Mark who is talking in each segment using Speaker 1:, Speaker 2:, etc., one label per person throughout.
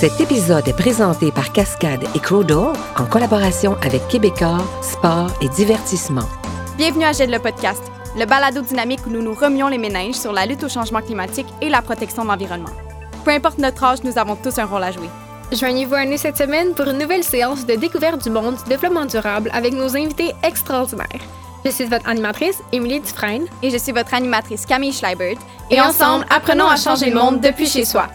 Speaker 1: Cet épisode est présenté par Cascade et Crodo en collaboration avec Québecor, Sport et Divertissement.
Speaker 2: Bienvenue à GED le podcast, le balado dynamique où nous nous remions les méninges sur la lutte au changement climatique et la protection de l'environnement. Peu importe notre âge, nous avons tous un rôle à jouer.
Speaker 3: Joignez-vous à nous cette semaine pour une nouvelle séance de découverte du monde du développement durable avec nos invités extraordinaires. Je suis votre animatrice, Émilie Dufresne.
Speaker 2: Et je suis votre animatrice, Camille Schleibert.
Speaker 3: Et, ensemble, apprenons à changer le monde depuis chez soi.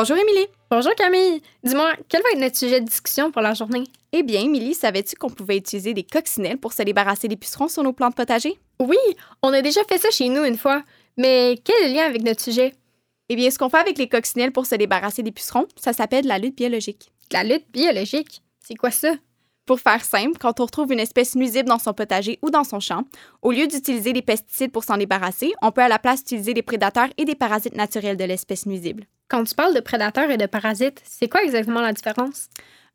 Speaker 2: Bonjour, Émilie.
Speaker 3: Bonjour, Camille. Dis-moi, quel va être notre sujet de discussion pour la journée?
Speaker 2: Eh bien, Émilie, savais-tu qu'on pouvait utiliser des coccinelles pour se débarrasser des pucerons sur nos plantes potagers?
Speaker 3: Oui, on a déjà fait ça chez nous une fois. Mais quel est le lien avec notre sujet?
Speaker 2: Eh bien, ce qu'on fait avec les coccinelles pour se débarrasser des pucerons, ça s'appelle la lutte biologique.
Speaker 3: La lutte biologique? C'est quoi ça?
Speaker 2: Pour faire simple, quand on retrouve une espèce nuisible dans son potager ou dans son champ, au lieu d'utiliser des pesticides pour s'en débarrasser, on peut à la place utiliser des prédateurs et des parasites naturels de l'espèce nuisible.
Speaker 3: Quand tu parles de prédateurs et de parasites, c'est quoi exactement la différence?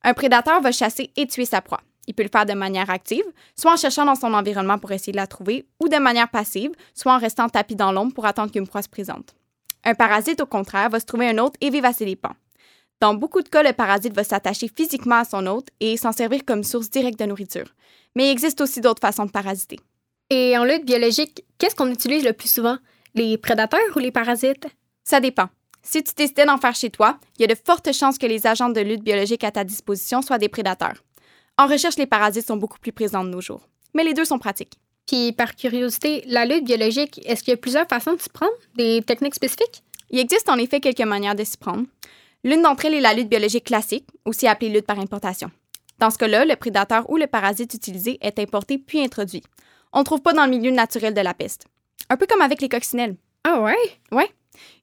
Speaker 2: Un prédateur va chasser et tuer sa proie. Il peut le faire de manière active, soit en cherchant dans son environnement pour essayer de la trouver, ou de manière passive, soit en restant tapis dans l'ombre pour attendre qu'une proie se présente. Un parasite, au contraire, va se trouver un hôte et vivre à ses dépens. Dans beaucoup de cas, le parasite va s'attacher physiquement à son hôte et s'en servir comme source directe de nourriture. Mais il existe aussi d'autres façons de parasiter.
Speaker 3: Et en lutte biologique, qu'est-ce qu'on utilise le plus souvent? Les prédateurs ou les parasites?
Speaker 2: Ça dépend. Si tu décidais d'en faire chez toi, il y a de fortes chances que les agents de lutte biologique à ta disposition soient des prédateurs. En recherche, les parasites sont beaucoup plus présents de nos jours. Mais les deux sont pratiques.
Speaker 3: Puis, par curiosité, la lutte biologique, est-ce qu'il y a plusieurs façons de s'y prendre? Des techniques spécifiques?
Speaker 2: Il existe en effet quelques manières de s'y prendre. L'une d'entre elles est la lutte biologique classique, aussi appelée lutte par importation. Dans ce cas-là, le prédateur ou le parasite utilisé est importé puis introduit. On ne trouve pas dans le milieu naturel de la peste. Un peu comme avec les coccinelles.
Speaker 3: Ah ouais?
Speaker 2: Ouais.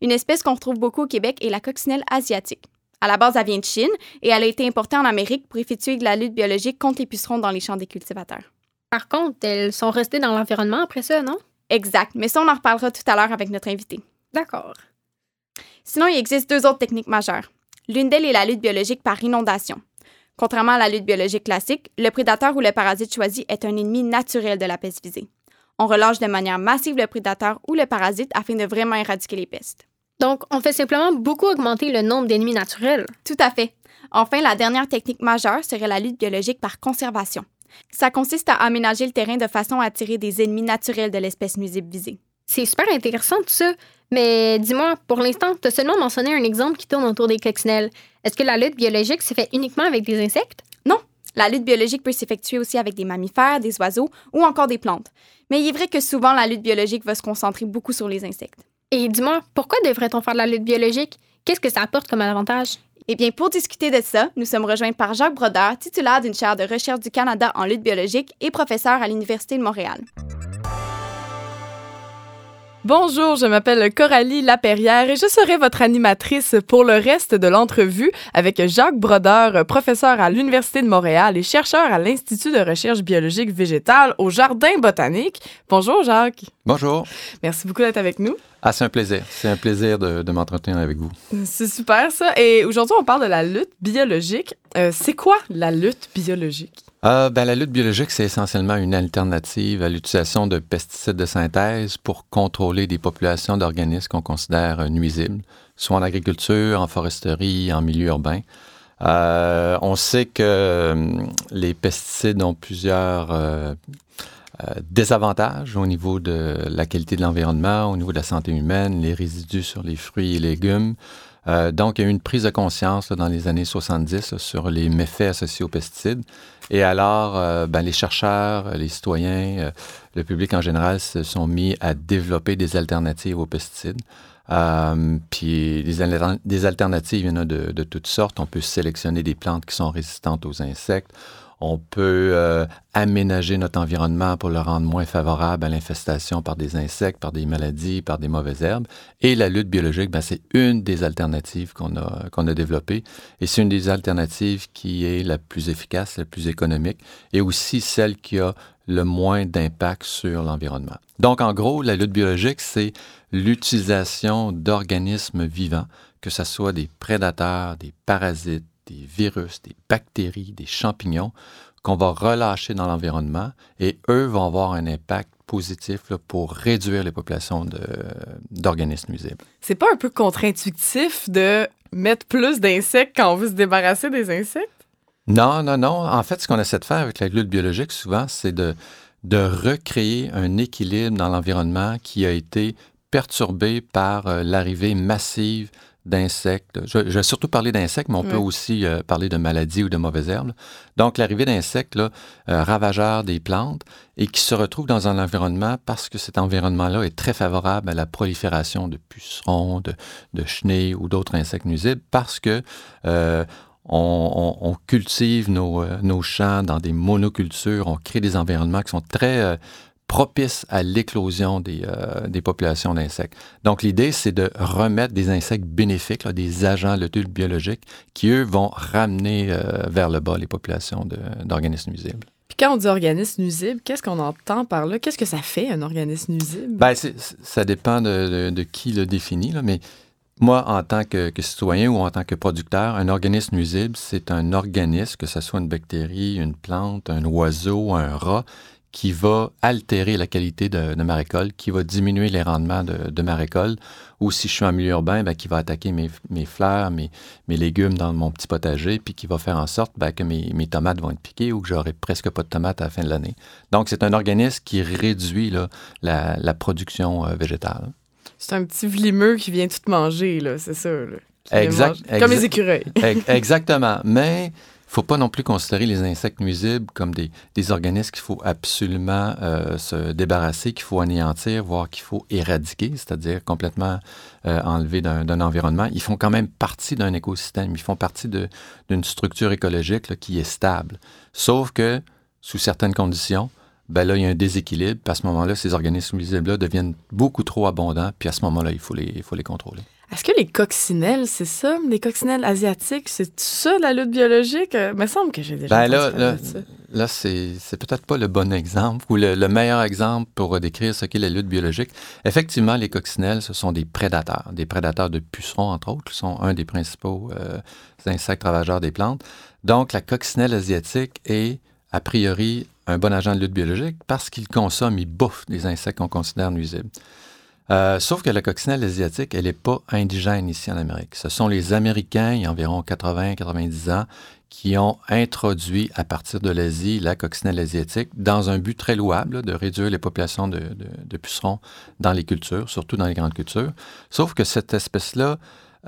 Speaker 2: Une espèce qu'on retrouve beaucoup au Québec est la coccinelle asiatique. À la base, elle vient de Chine et elle a été importée en Amérique pour effectuer de la lutte biologique contre les pucerons dans les champs des cultivateurs.
Speaker 3: Par contre, elles sont restées dans l'environnement après ça, non?
Speaker 2: Exact, mais ça, on en reparlera tout à l'heure avec notre invité.
Speaker 3: D'accord.
Speaker 2: Sinon, il existe deux autres techniques majeures. L'une d'elles est la lutte biologique par inondation. Contrairement à la lutte biologique classique, le prédateur ou le parasite choisi est un ennemi naturel de la peste visée. On relâche de manière massive le prédateur ou le parasite afin de vraiment éradiquer les pestes.
Speaker 3: Donc, on fait simplement beaucoup augmenter le nombre d'ennemis naturels.
Speaker 2: Tout à fait. Enfin, la dernière technique majeure serait la lutte biologique par conservation. Ça consiste à aménager le terrain de façon à attirer des ennemis naturels de l'espèce nuisible visée.
Speaker 3: C'est super intéressant tout ça. Mais dis-moi, pour l'instant, tu as seulement mentionné un exemple qui tourne autour des coccinelles. Est-ce que la lutte biologique se fait uniquement avec des insectes?
Speaker 2: Non. La lutte biologique peut s'effectuer aussi avec des mammifères, des oiseaux ou encore des plantes. Mais il est vrai que souvent, la lutte biologique va se concentrer beaucoup sur les insectes.
Speaker 3: Et dis-moi, pourquoi devrait-on faire de la lutte biologique? Qu'est-ce que ça apporte comme avantage?
Speaker 2: Eh bien, pour discuter de ça, nous sommes rejoints par Jacques Brodeur, titulaire d'une chaire de recherche du Canada en lutte biologique et professeur à l'Université de Montréal.
Speaker 4: Bonjour, je m'appelle Coralie Laperrière et je serai votre animatrice pour le reste de l'entrevue avec Jacques Brodeur, professeur à l'Université de Montréal et chercheur à l'Institut de recherche biologique végétale au Jardin botanique. Bonjour Jacques.
Speaker 5: Bonjour.
Speaker 4: Merci beaucoup d'être avec nous.
Speaker 5: Ah, c'est un plaisir. C'est un plaisir de, de m'entretenir avec vous.
Speaker 4: C'est super ça. Et aujourd'hui, on parle de la lutte biologique. Euh, c'est quoi la lutte biologique?
Speaker 5: Euh, ben, la lutte biologique, c'est essentiellement une alternative à l'utilisation de pesticides de synthèse pour contrôler des populations d'organismes qu'on considère nuisibles, soit en agriculture, en foresterie, en milieu urbain. Euh, on sait que euh, les pesticides ont plusieurs euh, euh, désavantages au niveau de la qualité de l'environnement, au niveau de la santé humaine, les résidus sur les fruits et légumes. Euh, donc, il y a eu une prise de conscience dans les années 70 là, sur les méfaits associés aux pesticides. Et alors, euh, ben, les chercheurs, les citoyens, euh, le public en général se sont mis à développer des alternatives aux pesticides. Euh, puis des, al- des alternatives, il y en a de toutes sortes. On peut sélectionner des plantes qui sont résistantes aux insectes. On peut euh, aménager notre environnement pour le rendre moins favorable à l'infestation par des insectes, par des maladies, par des mauvaises herbes. Et la lutte biologique, ben, c'est une des alternatives qu'on a, qu'on a développées. Et c'est une des alternatives qui est la plus efficace, la plus économique, et aussi celle qui a le moins d'impact sur l'environnement. Donc, en gros, la lutte biologique, c'est l'utilisation d'organismes vivants, que ce soit des prédateurs, des parasites, des virus, des bactéries, des champignons, qu'on va relâcher dans l'environnement et eux vont avoir un impact positif là, pour réduire les populations d'organismes nuisibles.
Speaker 4: C'est pas un peu contre-intuitif de mettre plus d'insectes quand on veut se débarrasser des insectes?
Speaker 5: Non, non, non. En fait, ce qu'on essaie de faire avec la lutte biologique, souvent, c'est de, de recréer un équilibre dans l'environnement qui a été perturbé par euh, l'arrivée massive d'insectes. Je, je vais surtout parler d'insectes, mais on peut aussi euh, parler de maladies ou de mauvaises herbes. Donc, l'arrivée d'insectes euh, ravageurs des plantes et qui se retrouvent dans un environnement parce que cet environnement-là est très favorable à la prolifération de pucerons, de, de chenilles ou d'autres insectes nuisibles parce que euh, on, on- on cultive nos, nos champs dans des monocultures, on crée des environnements qui sont très propices à l'éclosion des, euh, des populations d'insectes. Donc, l'idée, c'est de remettre des insectes bénéfiques, là, des agents lutteurs biologiques, qui, eux, vont ramener euh, vers le bas les populations de- d'organismes nuisibles.
Speaker 4: Puis quand on dit organisme nuisible, qu'est-ce qu'on entend par là? Qu'est-ce que ça fait, un organisme nuisible?
Speaker 5: C'est- c'est- ça dépend de, de- de qui le définit, là, mais moi, en tant que, que citoyen ou en tant que producteur, un organisme nuisible, c'est un organisme, que ce soit une bactérie, une plante, un oiseau, un rat, qui va altérer la qualité de, de ma récolte, qui va diminuer les rendements de, de ma récolte, ou si je suis en milieu urbain, ben, qui va attaquer mes, mes fleurs, mes, mes légumes dans mon petit potager, puis qui va faire en sorte ben, que mes, mes tomates vont être piquées ou que j'aurai presque pas de tomates à la fin de l'année. Donc, c'est un organisme qui réduit là, la, la production euh, végétale.
Speaker 4: C'est un petit vlimeux qui vient tout manger, là, c'est ça. Là,
Speaker 5: Exact-.
Speaker 4: Comme les écureuils.
Speaker 5: Ex- Exactement. Mais faut pas non plus considérer les insectes nuisibles comme des, des organismes qu'il faut absolument euh, se débarrasser, qu'il faut anéantir, voire qu'il faut éradiquer, c'est-à-dire complètement euh, enlever d'un environnement. Ils font quand même partie d'un écosystème. Ils font partie d'une structure écologique qui est stable. Sauf que, sous certaines conditions, ben là, il y a un déséquilibre. Puis à ce moment-là, ces organismes nuisibles-là deviennent beaucoup trop abondants. Puis à ce moment-là, il faut les, il faut les contrôler.
Speaker 4: Est-ce que les coccinelles, c'est ça? Les coccinelles asiatiques, c'est ça la lutte biologique? Euh, me semble que j'ai déjà
Speaker 5: Ben là, là,
Speaker 4: ça.
Speaker 5: là c'est c'est peut-être pas le bon exemple ou le, le meilleur exemple pour décrire ce qu'est la lutte biologique. Effectivement, les coccinelles, ce sont des prédateurs, des prédateurs de pucerons, entre autres, qui sont un des principaux euh, insectes ravageurs des plantes. Donc, la coccinelle asiatique est, a priori, un bon agent de lutte biologique parce qu'il consomme, il bouffe des insectes qu'on considère nuisibles. Euh, sauf que la coccinelle asiatique, elle n'est pas indigène ici en Amérique. Ce sont les Américains, il y a environ 80-90 ans, qui ont introduit à partir de l'Asie la coccinelle asiatique dans un but très louable de réduire les populations de pucerons dans les cultures, surtout dans les grandes cultures. Sauf que cette espèce-là,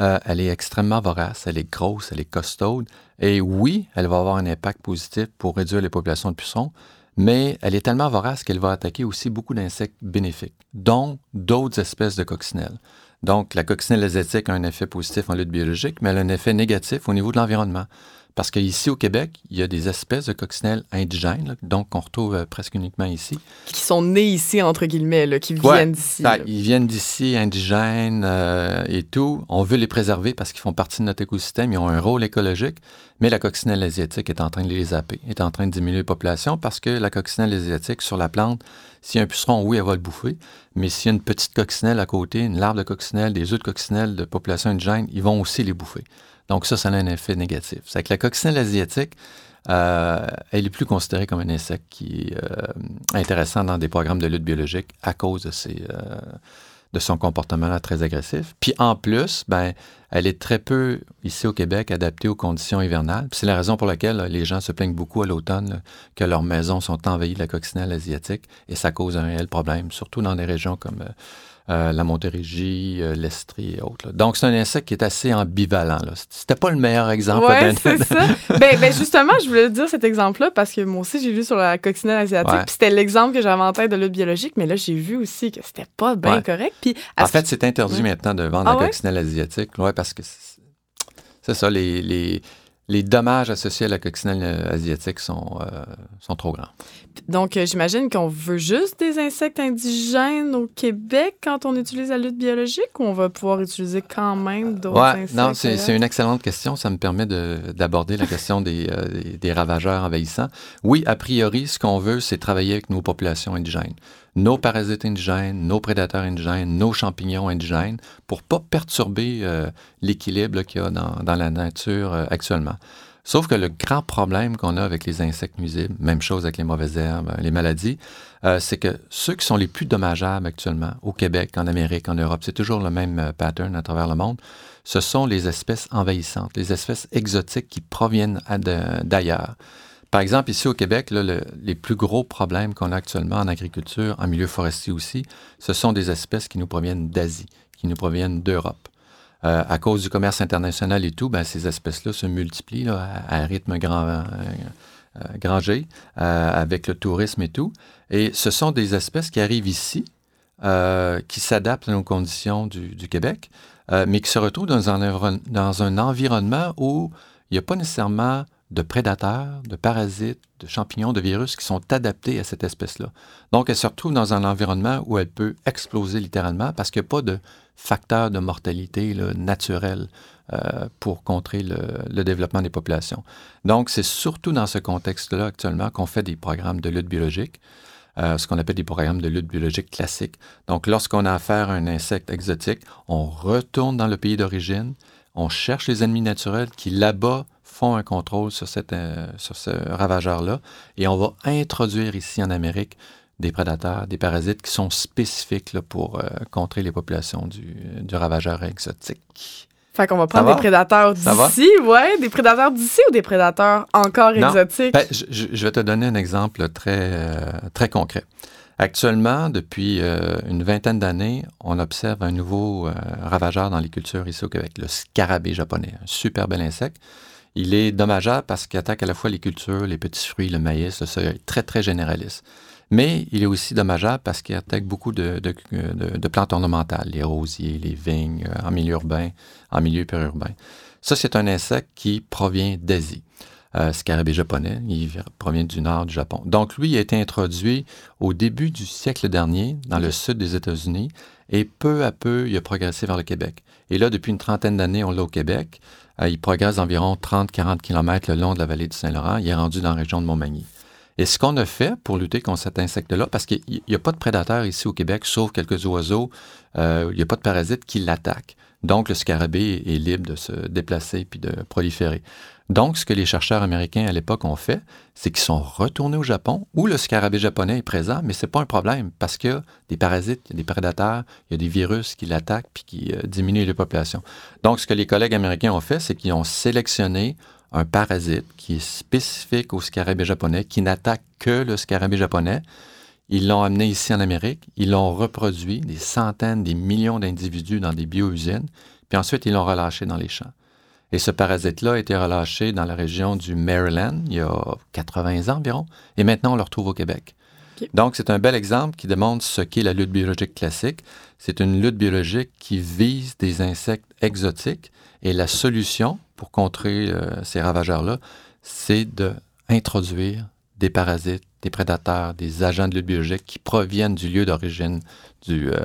Speaker 5: euh, elle est extrêmement vorace, elle est grosse, elle est costaude. Et oui, elle va avoir un impact positif pour réduire les populations de pucerons, mais elle est tellement vorace qu'elle va attaquer aussi beaucoup d'insectes bénéfiques, dont d'autres espèces de coccinelles. Donc, la coccinelle asiatique a un effet positif en lutte biologique, mais elle a un effet négatif au niveau de l'environnement. Parce qu'ici au Québec, il y a des espèces de coccinelles indigènes, là, donc qu'on retrouve euh, presque uniquement ici.
Speaker 4: Qui sont nés ici, entre guillemets, là, qui
Speaker 5: Ouais,
Speaker 4: viennent d'ici. Là.
Speaker 5: ils viennent d'ici, indigènes euh, et tout. On veut les préserver parce qu'ils font partie de notre écosystème. Ils ont un rôle écologique. Mais la coccinelle asiatique est en train de les zapper, est en train de diminuer la population parce que la coccinelle asiatique, sur la plante, s'il y a un puceron, oui, elle va le bouffer. Mais s'il y a une petite coccinelle à côté, une larve de coccinelle, des œufs de coccinelle de population indigène, ils vont aussi les bouffer. Donc ça, ça a un effet négatif. C'est que la coccinelle asiatique, euh, elle est plus considérée comme un insecte qui est euh, intéressant dans des programmes de lutte biologique à cause de, ses, euh, de son comportement là, très agressif. Puis en plus, ben, elle est très peu, ici au Québec, adaptée aux conditions hivernales. C'est la raison pour laquelle les gens se plaignent beaucoup à l'automne que leurs maisons sont envahies de la coccinelle asiatique et ça cause un réel problème, surtout dans des régions comme euh, la Montérégie, euh, l'Estrie et autres. là. Donc, c'est un insecte qui est assez ambivalent. C'était pas le meilleur exemple.
Speaker 4: Ouais,
Speaker 5: d'un-
Speaker 4: c'est ça. ben, ben, justement, je voulais dire cet exemple-là parce que moi aussi, j'ai lu sur la coccinelle asiatique.
Speaker 5: Ouais.
Speaker 4: Puis c'était l'exemple que j'avais en tête de lutte biologique, mais là, j'ai vu aussi que c'était pas bien
Speaker 5: Ouais.
Speaker 4: correct. Puis,
Speaker 5: En fait, c'est interdit
Speaker 4: Ouais.
Speaker 5: maintenant de vendre
Speaker 4: Ah
Speaker 5: la
Speaker 4: ouais?
Speaker 5: coccinelle asiatique. Oui, parce que c'est c'est ça, les, les, les dommages associés à la coccinelle asiatique sont, euh, sont trop grands.
Speaker 4: donc, euh, j'imagine qu'on veut juste des insectes indigènes au Québec quand on utilise la lutte biologique ou on va pouvoir utiliser quand même d'autres
Speaker 5: Ouais,
Speaker 4: insectes?
Speaker 5: non, c'est une excellente question. Ça me permet de- d'aborder la question des, euh, des, des ravageurs envahissants. Oui, a priori, ce qu'on veut, c'est travailler avec nos populations indigènes. Nos parasites indigènes, nos prédateurs indigènes, nos champignons indigènes, pour pas perturber euh, l'équilibre qu'il y a dans, la nature euh, actuellement. Sauf que le grand problème qu'on a avec les insectes nuisibles, même chose avec les mauvaises herbes, les maladies, euh, c'est que ceux qui sont les plus dommageables actuellement, au Québec, en Amérique, en Europe, c'est toujours le même euh, pattern à travers le monde, ce sont les espèces envahissantes, les espèces exotiques qui proviennent d'ailleurs. Par exemple, ici au Québec, les plus gros problèmes qu'on a actuellement en agriculture, en milieu forestier aussi, ce sont des espèces qui nous proviennent d'Asie, qui nous proviennent d'Europe. Euh, à cause du commerce international et tout, ben, ces espèces-là se multiplient à, un rythme grand, euh, euh, G, avec le tourisme et tout. Et ce sont des espèces qui arrivent ici, qui s'adaptent nos conditions du, Québec, mais qui se retrouvent dans un environnement où il n'y a pas nécessairement de prédateurs, de parasites, de champignons, de virus qui sont adaptés à cette espèce-là. Donc, elle se retrouve dans un environnement où elle peut exploser littéralement parce qu'il n'y a pas de facteur de mortalité naturel euh, pour contrer le, développement des populations. Donc, c'est surtout dans ce contexte-là actuellement qu'on fait des programmes de lutte biologique. Euh, ce qu'on appelle des programmes de lutte biologique classiques. Donc, lorsqu'on a affaire à un insecte exotique, on retourne dans le pays d'origine, on cherche les ennemis naturels qui, là-bas, font un contrôle sur, cette, euh, sur ce ravageur-là et on va introduire ici en Amérique des prédateurs, des parasites qui sont spécifiques pour euh, contrer les populations du, du, ravageur exotique.
Speaker 4: Fait qu'on va prendre des prédateurs d'ici, ouais, des prédateurs d'ici ou des prédateurs encore exotiques?
Speaker 5: Ben, je, vais te donner un exemple très, euh, très concret. Actuellement, depuis une vingtaine d'années, on observe un nouveau ravageur dans les cultures ici au Québec, le scarabée japonais, un super bel insecte. Il est dommageable parce qu'il attaque à la fois les cultures, les petits fruits, le maïs, le soya, très, très généraliste. Mais il est aussi dommageable parce qu'il attaque beaucoup de, plantes ornementales, les rosiers, les vignes, euh, en milieu urbain, en milieu périurbain. Ça, c'est un insecte qui provient d'Asie. Euh, scarabée japonais, il provient du nord du Japon. Donc, lui, il a été introduit au début du siècle dernier dans le sud des États-Unis et peu à peu, il a progressé vers le Québec. Et là, depuis une trentaine d'années, on l'a au Québec. Euh, il progresse d'environ 30-40 km le long de la vallée du Saint-Laurent. Il est rendu dans la région de Montmagny. Et ce qu'on a fait pour lutter contre cet insecte-là, parce qu'il n'y a pas de prédateurs ici au Québec, sauf quelques oiseaux, euh, il n'y a pas de parasites qui l'attaquent. Donc, le scarabée est libre de se déplacer puis de proliférer. Donc, ce que les chercheurs américains à l'époque ont fait, c'est qu'ils sont retournés au Japon où le scarabée japonais est présent, mais ce n'est pas un problème parce qu'il y a des parasites, des prédateurs, il y a des virus qui l'attaquent puis qui euh, diminuent les populations. Donc, ce que les collègues américains ont fait, c'est qu'ils ont sélectionné un parasite qui est spécifique au scarabée japonais, qui n'attaque que le scarabée japonais. Ils l'ont amené ici en Amérique, ils l'ont reproduit, des centaines, des millions d'individus dans des bio-usines, puis ensuite ils l'ont relâché dans les champs. Et ce parasite-là a été relâché dans la région du Maryland il y a 80 ans environ, et maintenant on le retrouve au Québec. Donc, c'est un bel exemple qui démontre ce qu'est la lutte biologique classique. C'est une lutte biologique qui vise des insectes exotiques et la solution pour contrer euh, ces ravageurs-là, c'est d'introduire des parasites, des prédateurs, des agents de lutte biologique qui proviennent du lieu d'origine du, euh,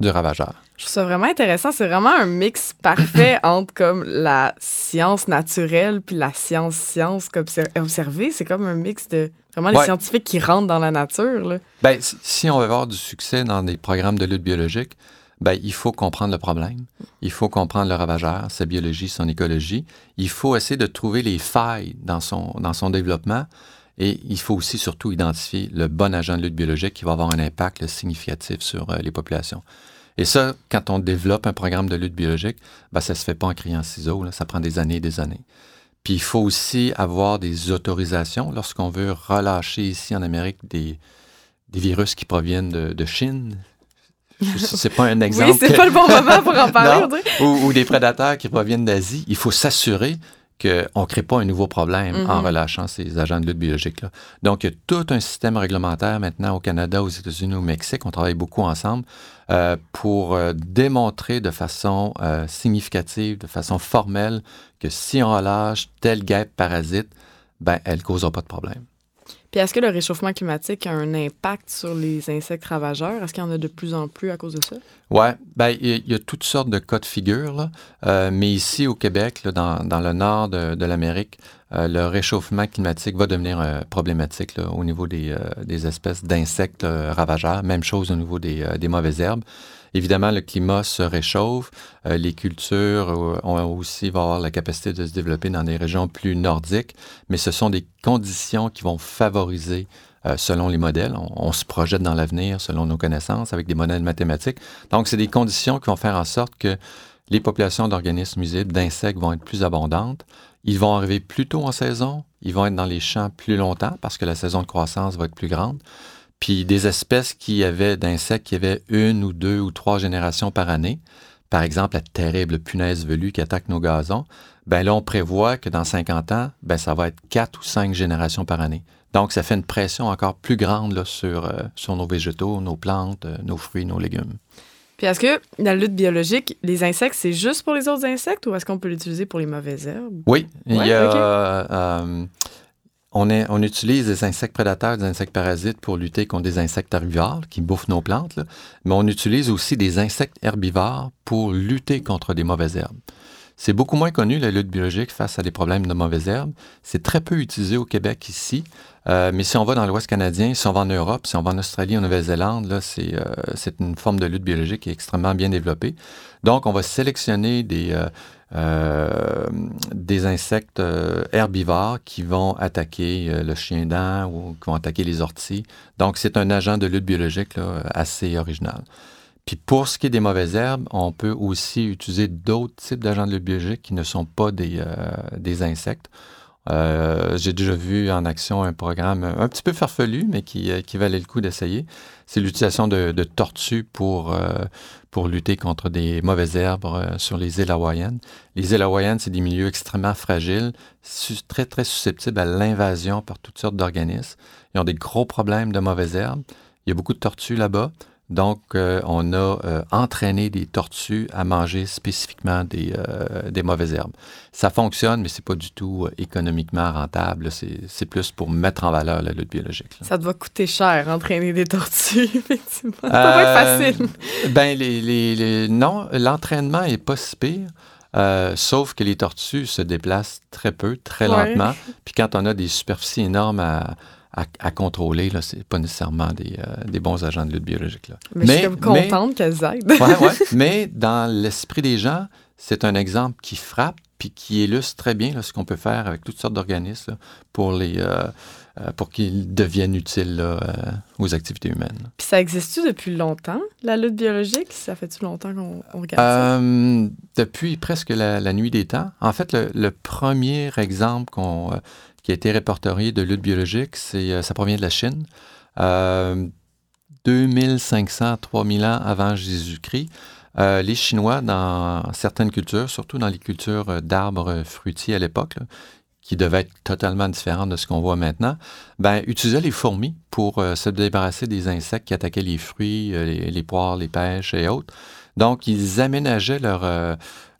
Speaker 5: du ravageur.
Speaker 4: Je trouve ça vraiment intéressant. C'est vraiment un mix parfait entre comme la science naturelle puis la science-science observée. C'est comme un mix de vraiment les scientifiques qui rentrent dans la nature. Là.
Speaker 5: Ben, si on veut avoir du succès dans des programmes de lutte biologique, ben, il faut comprendre le problème. Il faut comprendre le ravageur, sa biologie, son écologie. Il faut essayer de trouver les failles dans son, dans son développement et il faut aussi surtout identifier le bon agent de lutte biologique qui va avoir un impact significatif sur euh, les populations. Et ça, quand on développe un programme de lutte biologique, ben, ça ne se fait pas en criant ciseaux, là, ça prend des années et des années. Puis il faut aussi avoir des autorisations lorsqu'on veut relâcher ici en Amérique des, des virus qui proviennent de, de Chine. C'est pas un exemple.
Speaker 4: oui, c'est pas le bon moment pour en parler.
Speaker 5: ou, ou, des prédateurs qui proviennent d'Asie. Il faut s'assurer qu'on ne crée pas un nouveau problème en mm-hmm. relâchant ces agents de lutte biologique-là. Donc, il y a tout un système réglementaire maintenant au Canada, aux États-Unis, au Mexique. On travaille beaucoup ensemble euh, pour euh, démontrer de façon euh, significative, de façon formelle, que si on relâche telle guêpe parasite, ben, elle ne causera pas de problème.
Speaker 4: Puis est-ce que le réchauffement climatique a un impact sur les insectes ravageurs? Est-ce qu'il y en a de plus en plus à cause de ça?
Speaker 5: Oui, bien, il y, a toutes sortes de cas de figure, là. Euh, mais ici au Québec, là, dans, dans, le nord de, de l'Amérique, euh, le réchauffement climatique va devenir euh, problématique là, au niveau des, des espèces d'insectes ravageurs. Même chose au niveau des, des mauvaises herbes. Évidemment, le climat se réchauffe. Euh, les cultures euh, ont aussi vont avoir la capacité de se développer dans des régions plus nordiques, mais ce sont des conditions qui vont favoriser selon les modèles. On, se projette dans l'avenir selon nos connaissances avec des modèles mathématiques. Donc, c'est des conditions qui vont faire en sorte que les populations d'organismes nuisibles, d'insectes vont être plus abondantes. Ils vont arriver plus tôt en saison. Ils vont être dans les champs plus longtemps parce que la saison de croissance va être plus grande. Puis des espèces qui avaient d'insectes qui avaient une ou deux ou trois générations par année, par exemple la terrible punaise velue qui attaque nos gazons, ben là on prévoit que dans 50 ans, ben ça va être quatre ou cinq générations par année. Donc ça fait une pression encore plus grande là, sur, euh, sur nos végétaux, nos plantes, euh, nos fruits, nos légumes.
Speaker 4: Puis est-ce que dans la lutte biologique, les insectes, c'est juste pour les autres insectes ou est-ce qu'on peut l'utiliser pour les mauvaises herbes?
Speaker 5: Oui, il y a, euh, on, utilise des insectes prédateurs, des insectes parasites pour lutter contre des insectes herbivores qui bouffent nos plantes, mais on utilise aussi des insectes herbivores pour lutter contre des mauvaises herbes. C'est beaucoup moins connu, la lutte biologique, face à des problèmes de mauvaises herbes. C'est très peu utilisé au Québec ici. Euh, mais si on va dans l'Ouest canadien, si on va en Europe, si on va en Australie, en Nouvelle-Zélande, euh, c'est une forme de lutte biologique qui est extrêmement bien développée. Donc, on va sélectionner des, euh, euh, des insectes euh, herbivores qui vont attaquer euh, le chien dent ou qui vont attaquer les orties. Donc, c'est un agent de lutte biologique assez original. Puis pour ce qui est des mauvaises herbes, on peut aussi utiliser d'autres types d'agents de lutte biologique qui ne sont pas des, insectes. J'ai déjà vu en action un programme un petit peu farfelu, mais qui, valait le coup d'essayer. C'est l'utilisation de, tortues pour, pour lutter contre des mauvaises herbes sur les îles hawaïennes. Les îles hawaïennes, c'est des milieux extrêmement fragiles, très, très susceptibles à l'invasion par toutes sortes d'organismes. Ils ont des gros problèmes de mauvaises herbes. Il y a beaucoup de tortues là-bas. Donc, euh, on a euh, entraîné des tortues à manger spécifiquement des, euh, des mauvaises herbes. Ça fonctionne, mais c'est pas du tout économiquement rentable. C'est plus pour mettre en valeur la lutte biologique.
Speaker 4: Ça doit coûter cher, entraîner des tortues, effectivement. Ça doit pas être facile.
Speaker 5: Ben, les, les, non, l'entraînement est pas si pire. sauf que les tortues se déplacent très peu, très lentement. Puis quand on a des superficies énormes à, à, contrôler, ce n'est pas nécessairement des, euh, des, bons agents de lutte biologique. Là.
Speaker 4: Mais, je suis contente qu'elles aident.
Speaker 5: ouais, ouais, mais dans l'esprit des gens, c'est un exemple qui frappe puis qui illustre très bien ce qu'on peut faire avec toutes sortes d'organismes pour les euh, euh, pour qu'ils deviennent utiles aux activités humaines.
Speaker 4: Puis ça existe-tu depuis longtemps, la lutte biologique? Ça fait-tu longtemps qu'on regarde ça?
Speaker 5: depuis presque la, nuit des temps. En fait, le, le premier exemple qu'on qui a été répertorié de lutte biologique, euh, ça provient de la Chine. 2500, 3000 ans avant Jésus-Christ, euh, les Chinois, dans certaines cultures, surtout dans les cultures euh, d'arbres fruitiers à l'époque, qui devaient être totalement différentes de ce qu'on voit maintenant, ben, utilisaient les fourmis pour se débarrasser des insectes qui attaquaient les fruits, les, poires, les pêches et autres. Donc, ils aménageaient leur,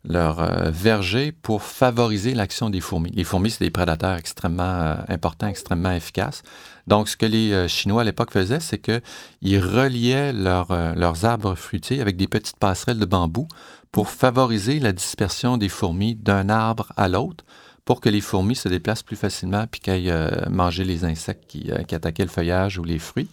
Speaker 5: leur euh, verger pour favoriser l'action des fourmis. Les fourmis, c'est des prédateurs extrêmement euh, importants, extrêmement efficaces. Donc, ce que les euh, Chinois à l'époque faisaient, c'est qu'ils reliaient leurs arbres fruitiers avec des petites passerelles de bambou pour favoriser la dispersion des fourmis d'un arbre à l'autre pour que les fourmis se déplacent plus facilement puis qu'aillent manger les insectes qui attaquaient le feuillage ou les fruits.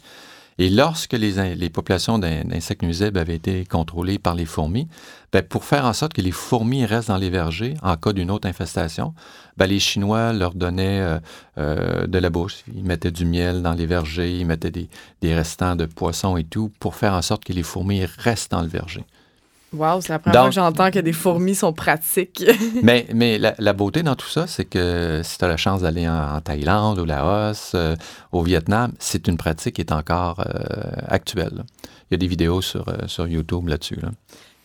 Speaker 5: Et lorsque les, populations d'insectes nuisibles avaient été contrôlées par les fourmis, ben, pour faire en sorte que les fourmis restent dans les vergers en cas d'une autre infestation, ben, les Chinois leur donnaient euh, euh, de la bouche. Ils mettaient du miel dans les vergers, ils mettaient des, des restants de poissons et tout pour faire en sorte que les fourmis restent dans le verger.
Speaker 4: Wow, c'est la première fois que j'entends que des fourmis sont pratiques.
Speaker 5: mais mais la, beauté dans tout ça, c'est que si tu as la chance d'aller en, Thaïlande, au Laos, euh, au Vietnam, c'est une pratique qui est encore euh, actuelle. Il y a des vidéos sur, euh, sur YouTube là-dessus. Là.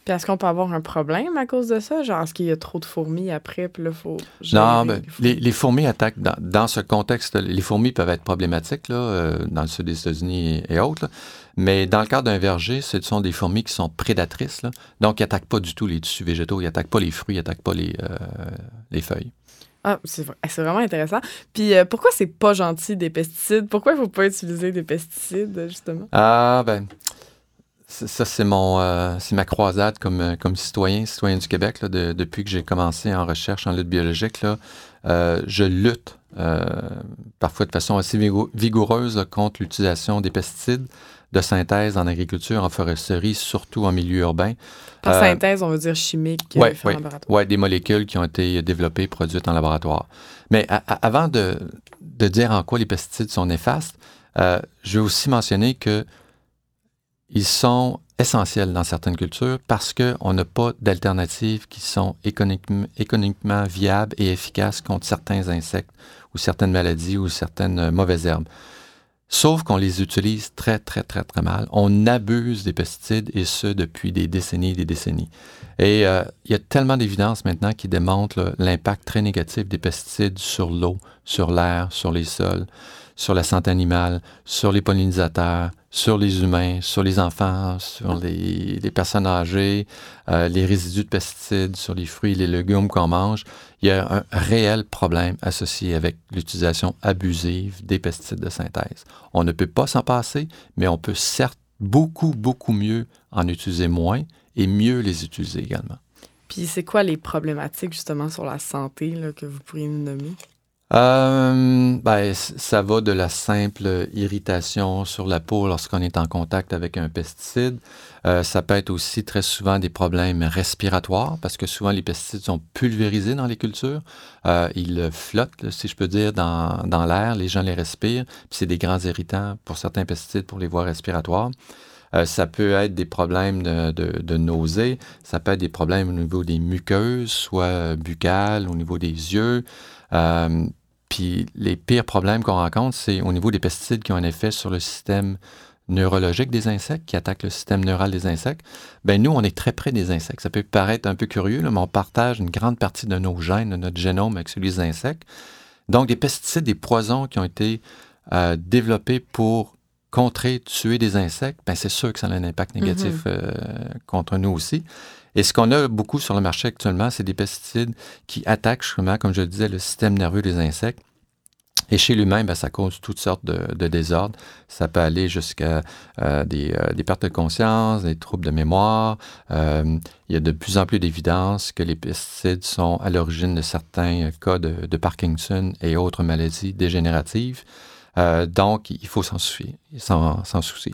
Speaker 4: Puis est-ce qu'on peut avoir un problème à cause de ça? Genre, est-ce qu'il y a trop de fourmis après, puis là, faut...
Speaker 5: Non, ben, les, fourmis attaquent, dans, ce contexte, les fourmis peuvent être problématiques, là, dans le sud des États-Unis et, autres, mais dans le cadre d'un verger, ce sont des fourmis qui sont prédatrices. Donc, ils n'attaquent pas du tout les tissus végétaux, ils n'attaquent pas les fruits, ils n'attaquent pas les, euh, les feuilles.
Speaker 4: Ah, c'est vraiment intéressant. Puis euh, pourquoi c'est pas gentil des pesticides? Pourquoi il ne faut pas utiliser des pesticides, justement?
Speaker 5: Ah, ben, ça, c'est mon euh, c'est ma croisade comme, comme citoyen, citoyen du Québec. depuis que j'ai commencé en recherche en lutte biologique, là, je lutte parfois de façon assez vigoureuse contre l'utilisation des pesticides de synthèse en agriculture, en foresterie, surtout en milieu urbain.
Speaker 4: Par
Speaker 5: Euh,
Speaker 4: synthèse, on veut dire chimique, euh,
Speaker 5: Ouais,
Speaker 4: fait en
Speaker 5: ouais.
Speaker 4: laboratoire.
Speaker 5: Oui, des molécules qui ont été développées, produites en laboratoire. Mais avant de, de dire en quoi les pesticides sont néfastes, euh, je veux aussi mentionner que ils sont essentiels dans certaines cultures parce qu'on n'a pas d'alternatives qui sont économiquement, viables et efficaces contre certains insectes ou certaines maladies ou certaines euh, mauvaises herbes. Sauf qu'on les utilise très, très, très, très mal. On abuse des pesticides et ce depuis des décennies et des décennies. Et euh, il y a tellement d'évidence maintenant qui démontrent là, l'impact très négatif des pesticides sur l'eau, sur l'air, sur les sols, sur la santé animale, sur les pollinisateurs, sur les humains, sur les enfants, sur les, personnes âgées, euh, les résidus de pesticides, sur les fruits et les légumes qu'on mange. Il y a un réel problème associé avec l'utilisation abusive des pesticides de synthèse. On ne peut pas s'en passer, mais on peut certes beaucoup, beaucoup mieux en utiliser moins et mieux les utiliser également.
Speaker 4: Puis c'est quoi les problématiques justement sur la santé que vous pourriez nous nommer?
Speaker 5: Euh, ben, ça va de la simple irritation sur la peau lorsqu'on est en contact avec un pesticide. Euh, ça peut être aussi très souvent des problèmes respiratoires parce que souvent les pesticides sont pulvérisés dans les cultures. Euh, ils flottent, si je peux dire, dans, dans l'air. Les gens les respirent. Puis c'est des grands irritants pour certains pesticides pour les voies respiratoires. Euh, ça peut être des problèmes de, de, de nausée, ça peut être des problèmes au niveau des muqueuses, soit buccales, au niveau des yeux. Euh, puis les pires problèmes qu'on rencontre, c'est au niveau des pesticides qui ont un effet sur le système neurologique des insectes, qui attaquent le système neural des insectes. Ben nous, on est très près des insectes. Ça peut paraître un peu curieux, là, mais on partage une grande partie de nos gènes, de notre génome avec celui des insectes. Donc, des pesticides, des poisons qui ont été euh, développés pour contrer, tuer des insectes, ben c'est sûr que ça a un impact négatif euh, contre nous aussi. Et ce qu'on a beaucoup sur le marché actuellement, c'est des pesticides qui attaquent, justement, comme je le disais, le système nerveux des insectes. Et chez l'humain, ben, ça cause toutes sortes de, désordres. Ça peut aller jusqu'à euh, des, euh, des pertes de conscience, des troubles de mémoire. Euh, il y a de plus en plus d'évidence que les pesticides sont à l'origine de certains cas de, Parkinson et autres maladies dégénératives. Donc, il faut. S'en, s'en soucier.